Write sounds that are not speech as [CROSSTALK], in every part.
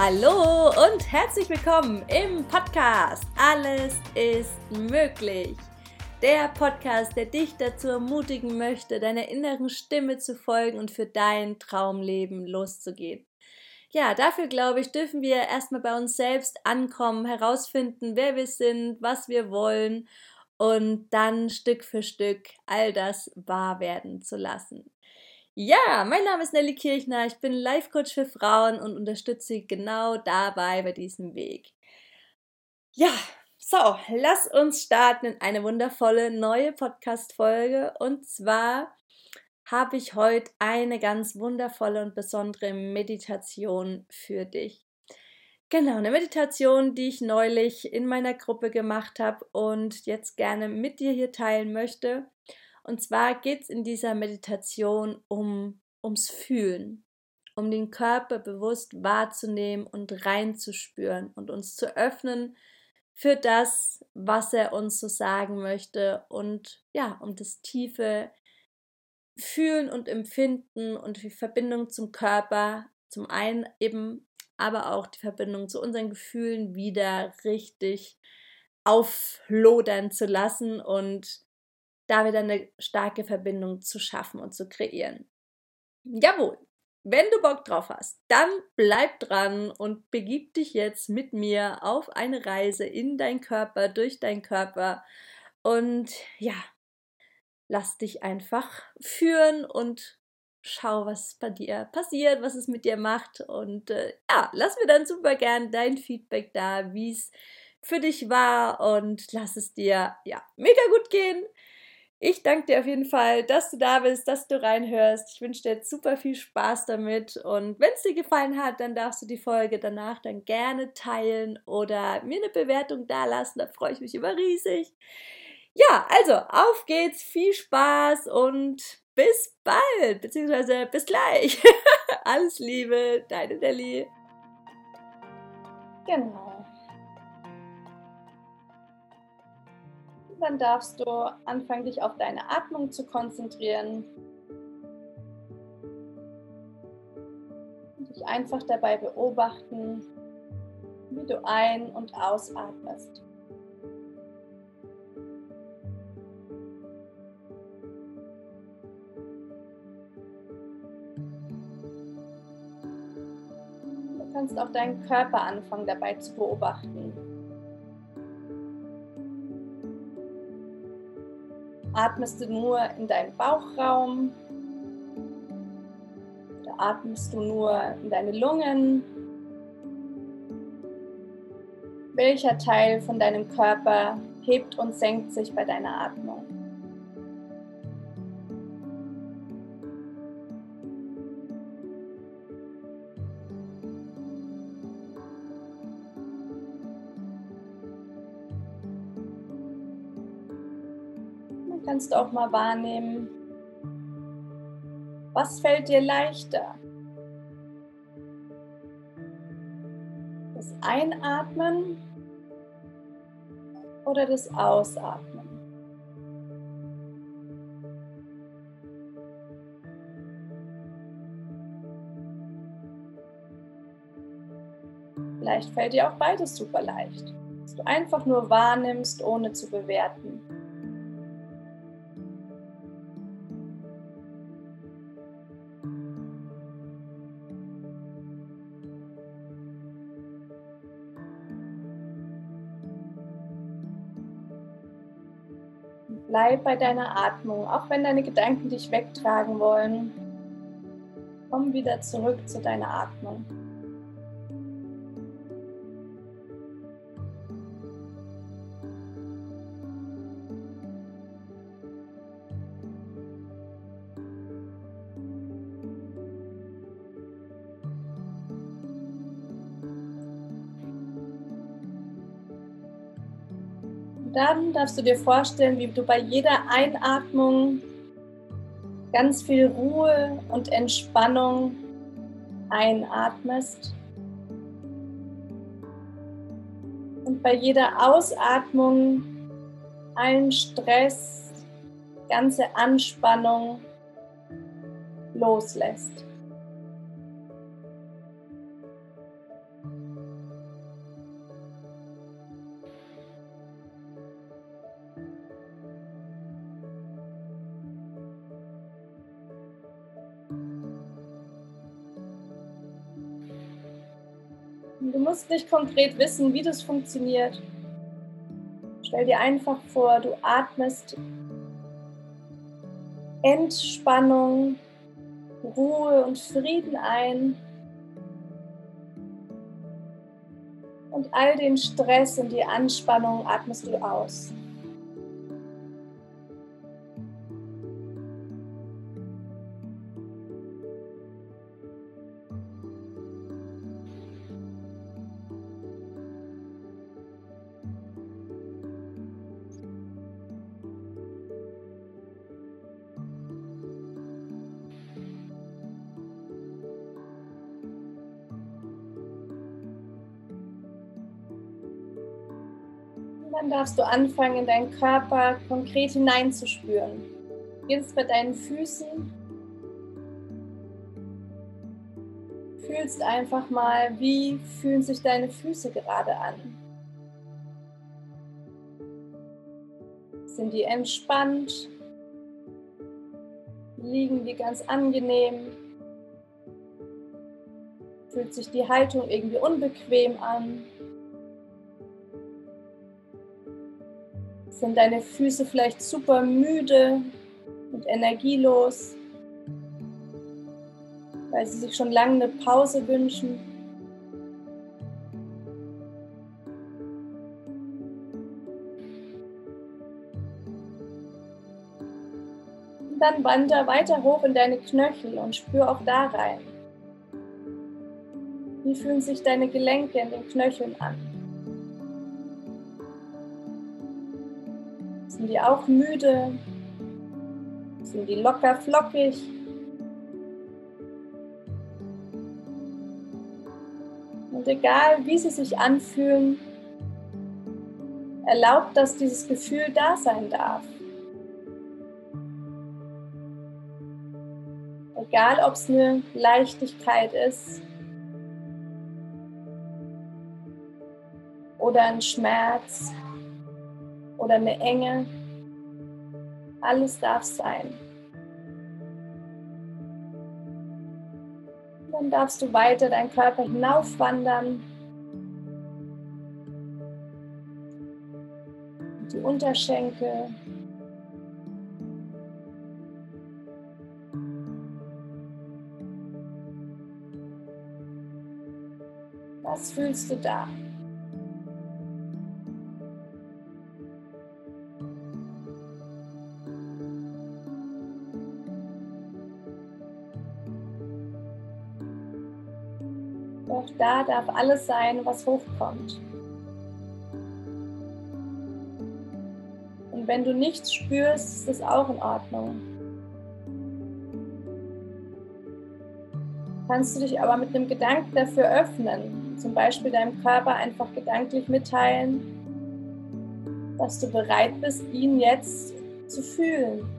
Hallo und herzlich willkommen im Podcast Alles ist möglich. Der Podcast, der dich dazu ermutigen möchte, deiner inneren Stimme zu folgen und für dein Traumleben loszugehen. Ja, dafür glaube ich, dürfen wir erstmal bei uns selbst ankommen, herausfinden, wer wir sind, was wir wollen und dann Stück für Stück all das wahr werden zu lassen. Ja, mein Name ist Nelly Kirchner, ich bin Life Coach für Frauen und unterstütze sie genau dabei bei diesem Weg. Ja, so, lass uns starten in eine wundervolle neue Podcast-Folge und zwar habe ich heute eine ganz wundervolle und besondere Meditation für dich. Genau, eine Meditation, die ich neulich in meiner Gruppe gemacht habe und jetzt gerne mit dir hier teilen möchte. Und zwar geht es in dieser Meditation um, ums Fühlen, um den Körper bewusst wahrzunehmen und reinzuspüren und uns zu öffnen für das, was er uns so sagen möchte und ja, um das tiefe Fühlen und Empfinden und die Verbindung zum Körper, zum einen eben, aber auch die Verbindung zu unseren Gefühlen wieder richtig auflodern zu lassen und da wieder eine starke Verbindung zu schaffen und zu kreieren. Jawohl, wenn du Bock drauf hast, dann bleib dran und begib dich jetzt mit mir auf eine Reise in dein Körper, durch deinen Körper und ja, lass dich einfach führen und schau, was bei dir passiert, was es mit dir macht und äh, ja, lass mir dann super gern dein Feedback da, wie es für dich war und lass es dir ja mega gut gehen. Ich danke dir auf jeden Fall, dass du da bist, dass du reinhörst. Ich wünsche dir jetzt super viel Spaß damit. Und wenn es dir gefallen hat, dann darfst du die Folge danach dann gerne teilen oder mir eine Bewertung dalassen. Da freue ich mich immer riesig. Ja, also auf geht's, viel Spaß und bis bald, beziehungsweise bis gleich. [LAUGHS] Alles Liebe, deine Nelly. Genau. Dann darfst du anfangen, dich auf deine Atmung zu konzentrieren. Und dich einfach dabei beobachten, wie du ein- und ausatmest. Du kannst auch deinen Körper anfangen dabei zu beobachten. Atmest du nur in deinen Bauchraum? Oder atmest du nur in deine Lungen? Welcher Teil von deinem Körper hebt und senkt sich bei deiner Atmung? Kannst auch mal wahrnehmen, was fällt dir leichter? Das Einatmen oder das Ausatmen? Vielleicht fällt dir auch beides super leicht, dass du einfach nur wahrnimmst, ohne zu bewerten. Bleib bei deiner Atmung, auch wenn deine Gedanken dich wegtragen wollen. Komm wieder zurück zu deiner Atmung. Dann darfst du dir vorstellen, wie du bei jeder Einatmung ganz viel Ruhe und Entspannung einatmest. Und bei jeder Ausatmung allen Stress, ganze Anspannung loslässt. Musst nicht konkret wissen, wie das funktioniert. Stell dir einfach vor, du atmest Entspannung, Ruhe und Frieden ein und all den Stress und die Anspannung atmest du aus. Darfst du anfangen, in deinen Körper konkret hineinzuspüren. Beginnst bei deinen Füßen. Fühlst einfach mal, wie fühlen sich deine Füße gerade an. Sind die entspannt? Liegen die ganz angenehm? Fühlt sich die Haltung irgendwie unbequem an? Sind deine Füße vielleicht super müde und energielos, weil sie sich schon lange eine Pause wünschen? Und dann wander weiter hoch in deine Knöchel und spür auch da rein. Wie fühlen sich deine Gelenke in den Knöcheln an? Sind die auch müde? Sind die locker flockig? Und egal wie sie sich anfühlen, erlaubt, dass dieses Gefühl da sein darf. Egal, ob es eine Leichtigkeit ist oder ein Schmerz oder eine Enge. Alles darf sein. Dann darfst du weiter deinen Körper hinaufwandern. Die Unterschenkel. Was fühlst du da? Da darf alles sein, was hochkommt. Und wenn du nichts spürst, ist das auch in Ordnung. Kannst du dich aber mit einem Gedanken dafür öffnen, zum Beispiel deinem Körper einfach gedanklich mitteilen, dass du bereit bist, ihn jetzt zu fühlen.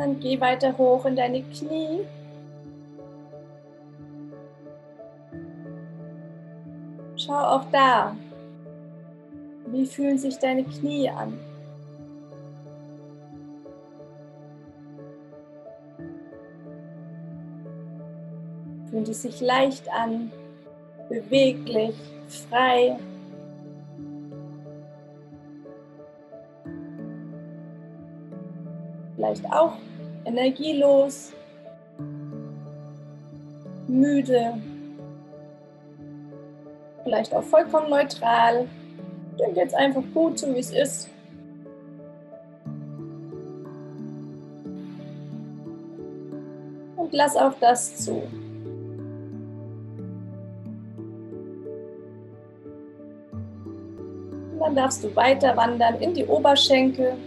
Dann geh weiter hoch in deine Knie. Schau auch da. Wie fühlen sich deine Knie an? Fühlen die sich leicht an, beweglich, frei? Vielleicht auch energielos, müde, vielleicht auch vollkommen neutral. Denk jetzt einfach gut, so wie es ist. Und lass auch das zu. Und dann darfst du weiter wandern in die Oberschenkel.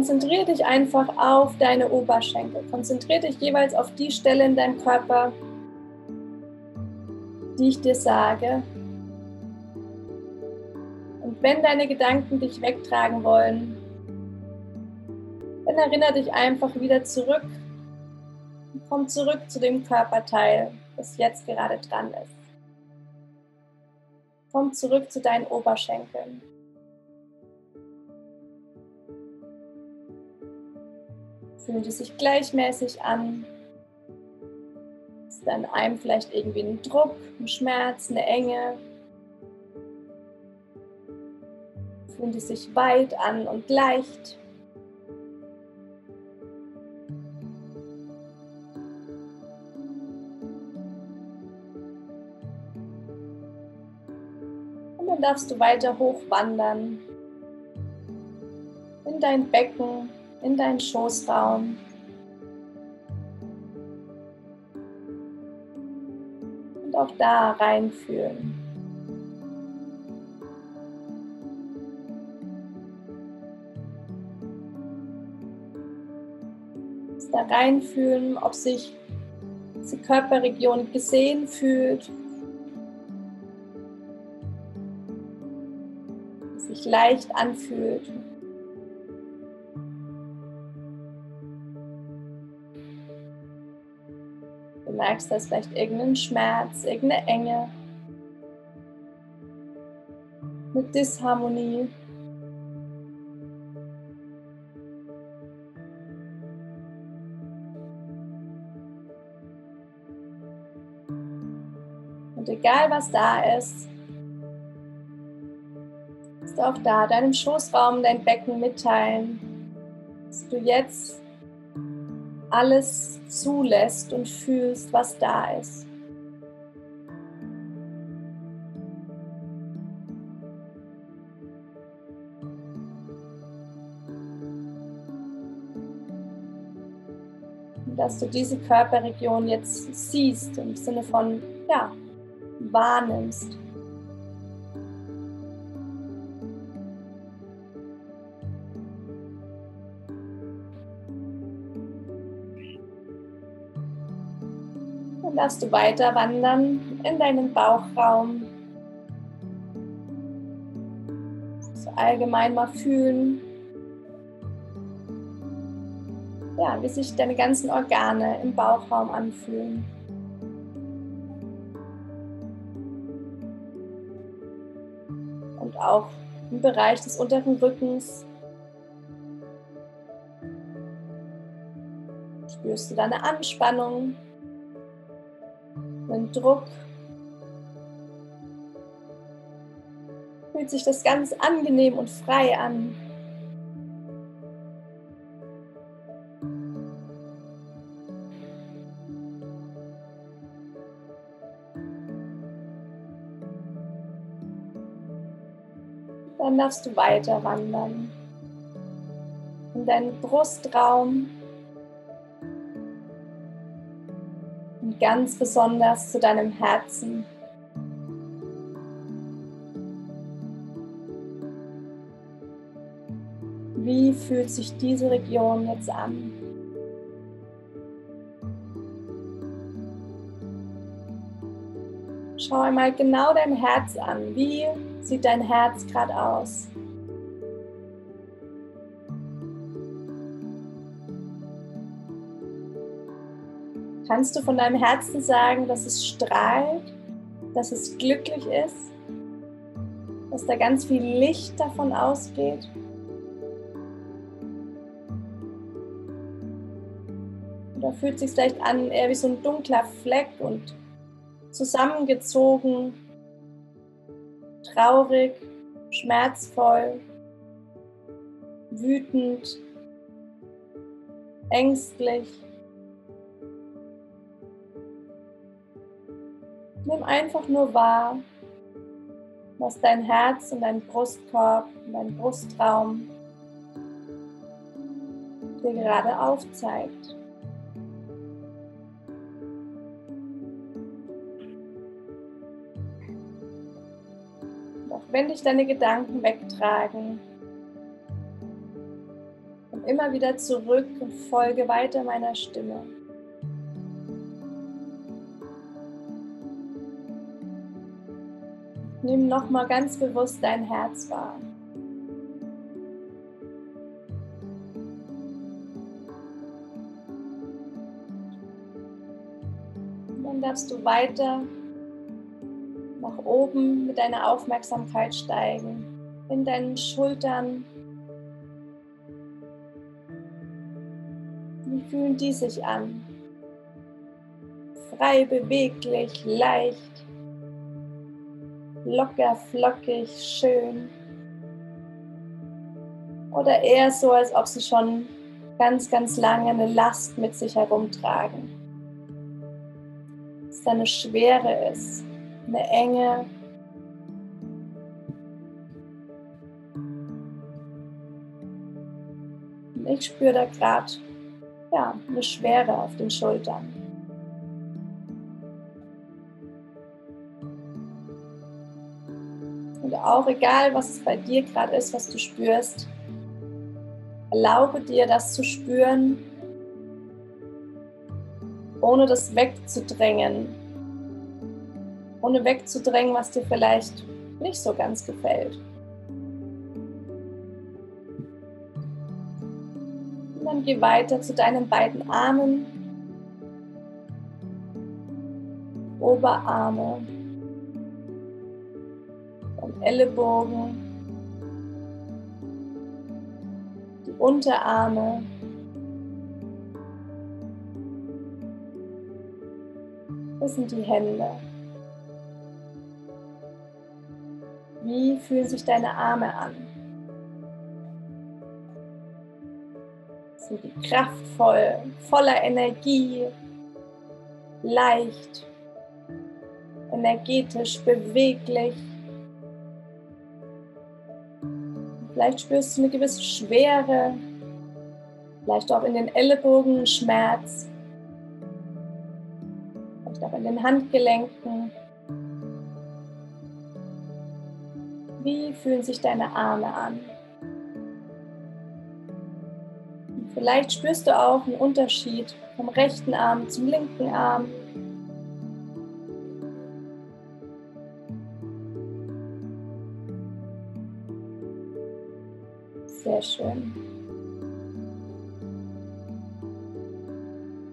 Konzentriere dich einfach auf deine Oberschenkel. Konzentriere dich jeweils auf die Stelle in deinem Körper, die ich dir sage. Und wenn deine Gedanken dich wegtragen wollen, dann erinnere dich einfach wieder zurück. Komm zurück zu dem Körperteil, das jetzt gerade dran ist. Komm zurück zu deinen Oberschenkeln. Fühlt es sich gleichmäßig an? Ist an einem vielleicht irgendwie ein Druck, ein Schmerz, eine Enge? Fühlt es sich weit an und leicht? Und dann darfst du weiter hochwandern in dein Becken, in deinen Schoßraum. Und auch da reinfühlen. Da reinfühlen, ob sich diese Körperregion gesehen fühlt, sich leicht anfühlt. Merkst, dass vielleicht irgendein Schmerz, irgendeine Enge, eine Disharmonie. Und egal was da ist, ist auch da deinem Schoßraum, dein Becken mitteilen, dass du jetzt alles zulässt und fühlst, was da ist. Dass du diese Körperregion jetzt siehst im Sinne von, ja, wahrnimmst. Dann darfst du weiter wandern in deinen Bauchraum. So allgemein mal fühlen, ja, wie sich deine ganzen Organe im Bauchraum anfühlen. Und auch im Bereich des unteren Rückens spürst du deine Anspannung einen Druck. Fühlt sich das ganz angenehm und frei an. Dann darfst du weiter wandern in deinen Brustraum. Ganz besonders zu deinem Herzen. Wie fühlt sich diese Region jetzt an? Schau einmal genau dein Herz an. Wie sieht dein Herz gerade aus? Kannst du von deinem Herzen sagen, dass es strahlt, dass es glücklich ist, dass da ganz viel Licht davon ausgeht? Oder fühlt sich vielleicht an, eher wie so ein dunkler Fleck und zusammengezogen, traurig, schmerzvoll, wütend, ängstlich. Nimm einfach nur wahr, was dein Herz und dein Brustkorb und dein Brustraum dir gerade aufzeigt. Auch wenn dich deine Gedanken wegtragen, komm immer wieder zurück und folge weiter meiner Stimme. Nimm nochmal ganz bewusst dein Herz wahr. Dann darfst du weiter nach oben mit deiner Aufmerksamkeit steigen, in deinen Schultern. Wie fühlen die sich an? Frei, beweglich, leicht, locker, flockig, schön. Oder eher so, als ob sie schon ganz, ganz lange eine Last mit sich herumtragen. Dass da eine Schwere ist, eine Enge. Und ich spüre da gerade ja, eine Schwere auf den Schultern. Auch egal, was es bei dir gerade ist, was du spürst, erlaube dir das zu spüren, ohne das wegzudrängen, ohne wegzudrängen, was dir vielleicht nicht so ganz gefällt. Und dann geh weiter zu deinen beiden Armen, Oberarme Ellenbogen, die Unterarme. Das sind die Hände. Wie fühlen sich deine Arme an? Sind die kraftvoll, voller Energie, leicht, energetisch, beweglich? Vielleicht spürst du eine gewisse Schwere, vielleicht auch in den Ellenbogen Schmerz, vielleicht auch in den Handgelenken. Wie fühlen sich deine Arme an? Vielleicht spürst du auch einen Unterschied vom rechten Arm zum linken Arm. Schön.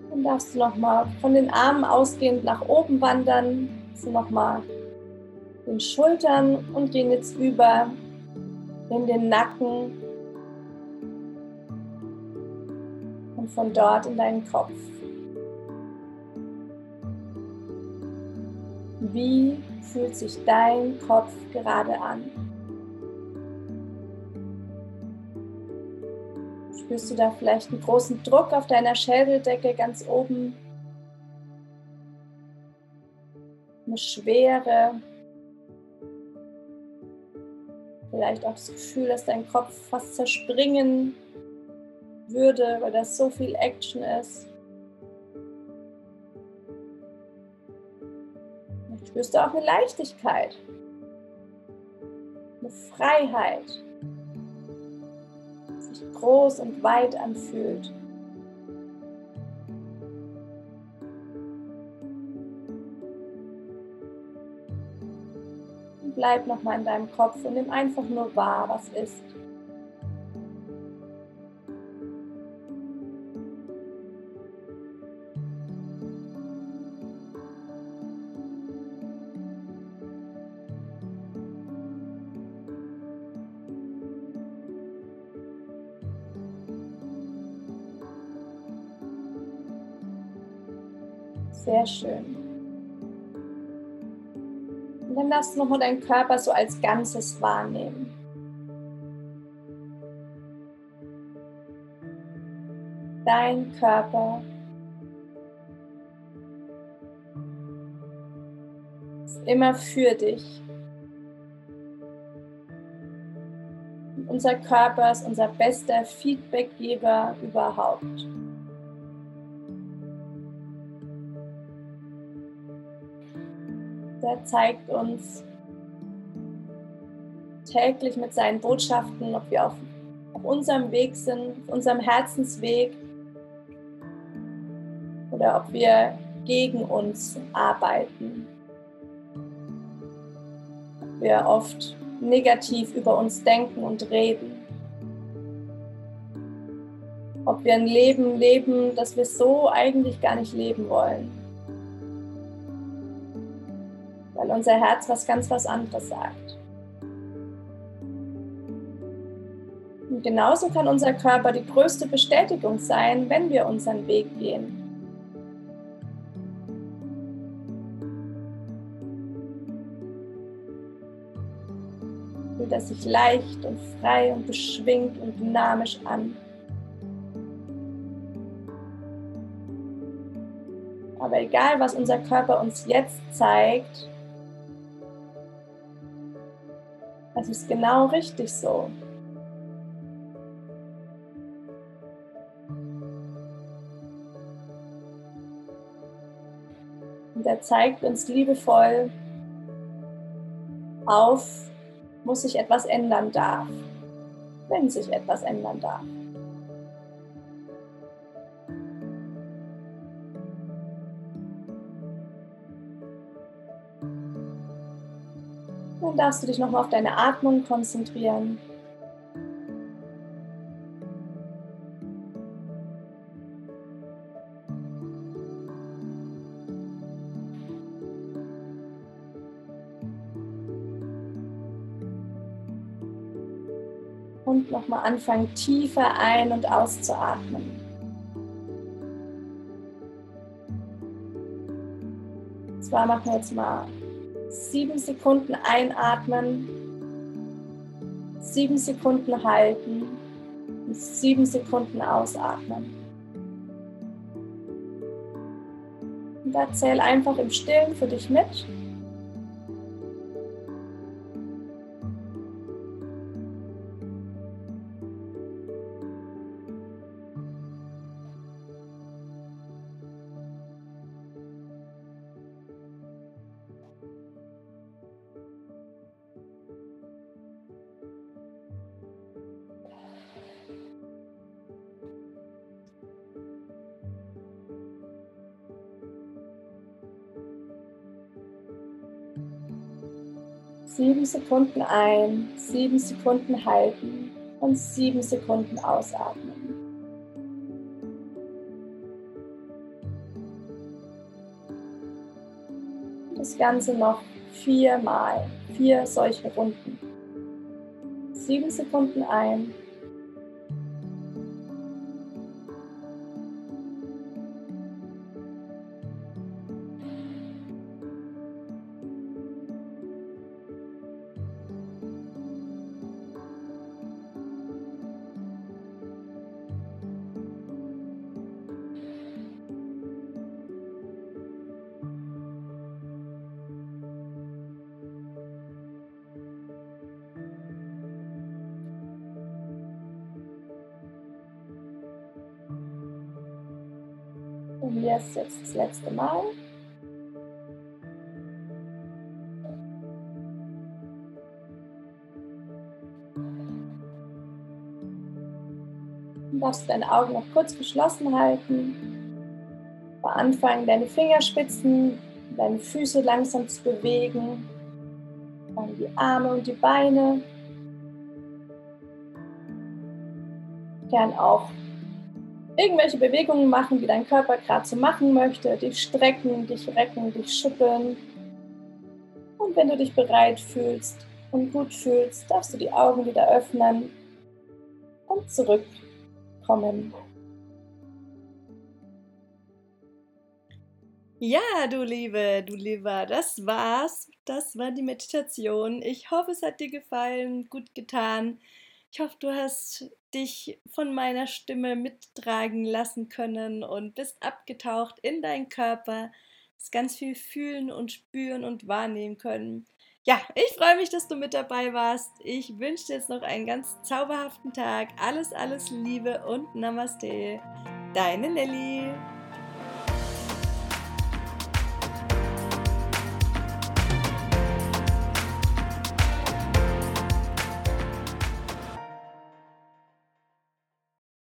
Dann darfst du nochmal von den Armen ausgehend nach oben wandern. So nochmal den Schultern und gehen jetzt über in den Nacken und von dort in deinen Kopf. Wie fühlt sich dein Kopf gerade an? Spürst du da vielleicht einen großen Druck auf deiner Schädeldecke ganz oben? Eine Schwere, Vielleicht auch das Gefühl, dass dein Kopf fast zerspringen würde, weil das so viel Action ist. Vielleicht spürst du auch eine Leichtigkeit, eine Freiheit, sich groß und weit anfühlt. bleib nochmal in deinem Kopf und nimm einfach nur wahr, was ist. Sehr schön dann darfst du nochmal deinen Körper so als Ganzes wahrnehmen. Dein Körper ist immer für dich. Unser Körper ist unser bester Feedbackgeber überhaupt. Der zeigt uns täglich mit seinen Botschaften, ob wir auf, auf unserem Weg sind, auf unserem Herzensweg oder ob wir gegen uns arbeiten. Wir oft negativ über uns denken und reden. Ob wir ein Leben leben, das wir so eigentlich gar nicht leben wollen. Weil unser Herz was ganz was anderes sagt. Und genauso kann unser Körper die größte Bestätigung sein, wenn wir unseren Weg gehen. Fühlt er sich leicht und frei und beschwingt und dynamisch an. Aber egal, was unser Körper uns jetzt zeigt, es ist genau richtig so. Und er zeigt uns liebevoll auf, muss sich etwas ändern darf, wenn sich etwas ändern darf. Darfst du dich nochmal auf deine Atmung konzentrieren. Und nochmal anfangen, tiefer ein- und auszuatmen. Zwar machen wir jetzt mal sieben Sekunden einatmen, sieben Sekunden halten und sieben Sekunden ausatmen. Und erzähl einfach im Stillen für dich mit. Sieben Sekunden ein, sieben Sekunden halten und sieben Sekunden ausatmen. Das Ganze noch viermal, vier solche Runden. Sieben Sekunden ein, Und hier ist jetzt das letzte Mal. Du darfst deine Augen noch kurz geschlossen halten. Anfang deine Fingerspitzen, deine Füße langsam zu bewegen. Dann die Arme und die Beine. Gern auch irgendwelche Bewegungen machen, die dein Körper gerade so machen möchte. Dich strecken, dich recken, dich schütteln. Und wenn du dich bereit fühlst und gut fühlst, darfst du die Augen wieder öffnen und zurückkommen. Ja, du Liebe, du Lieber, das war's. Das war die Meditation. Ich hoffe, es hat dir gefallen, gut getan. Ich hoffe, du hast dich von meiner Stimme mittragen lassen können und bist abgetaucht in deinen Körper, hast ganz viel fühlen und spüren und wahrnehmen können. Ja, ich freue mich, dass du mit dabei warst. Ich wünsche dir jetzt noch einen ganz zauberhaften Tag. Alles, alles Liebe und Namaste. Deine Nelly.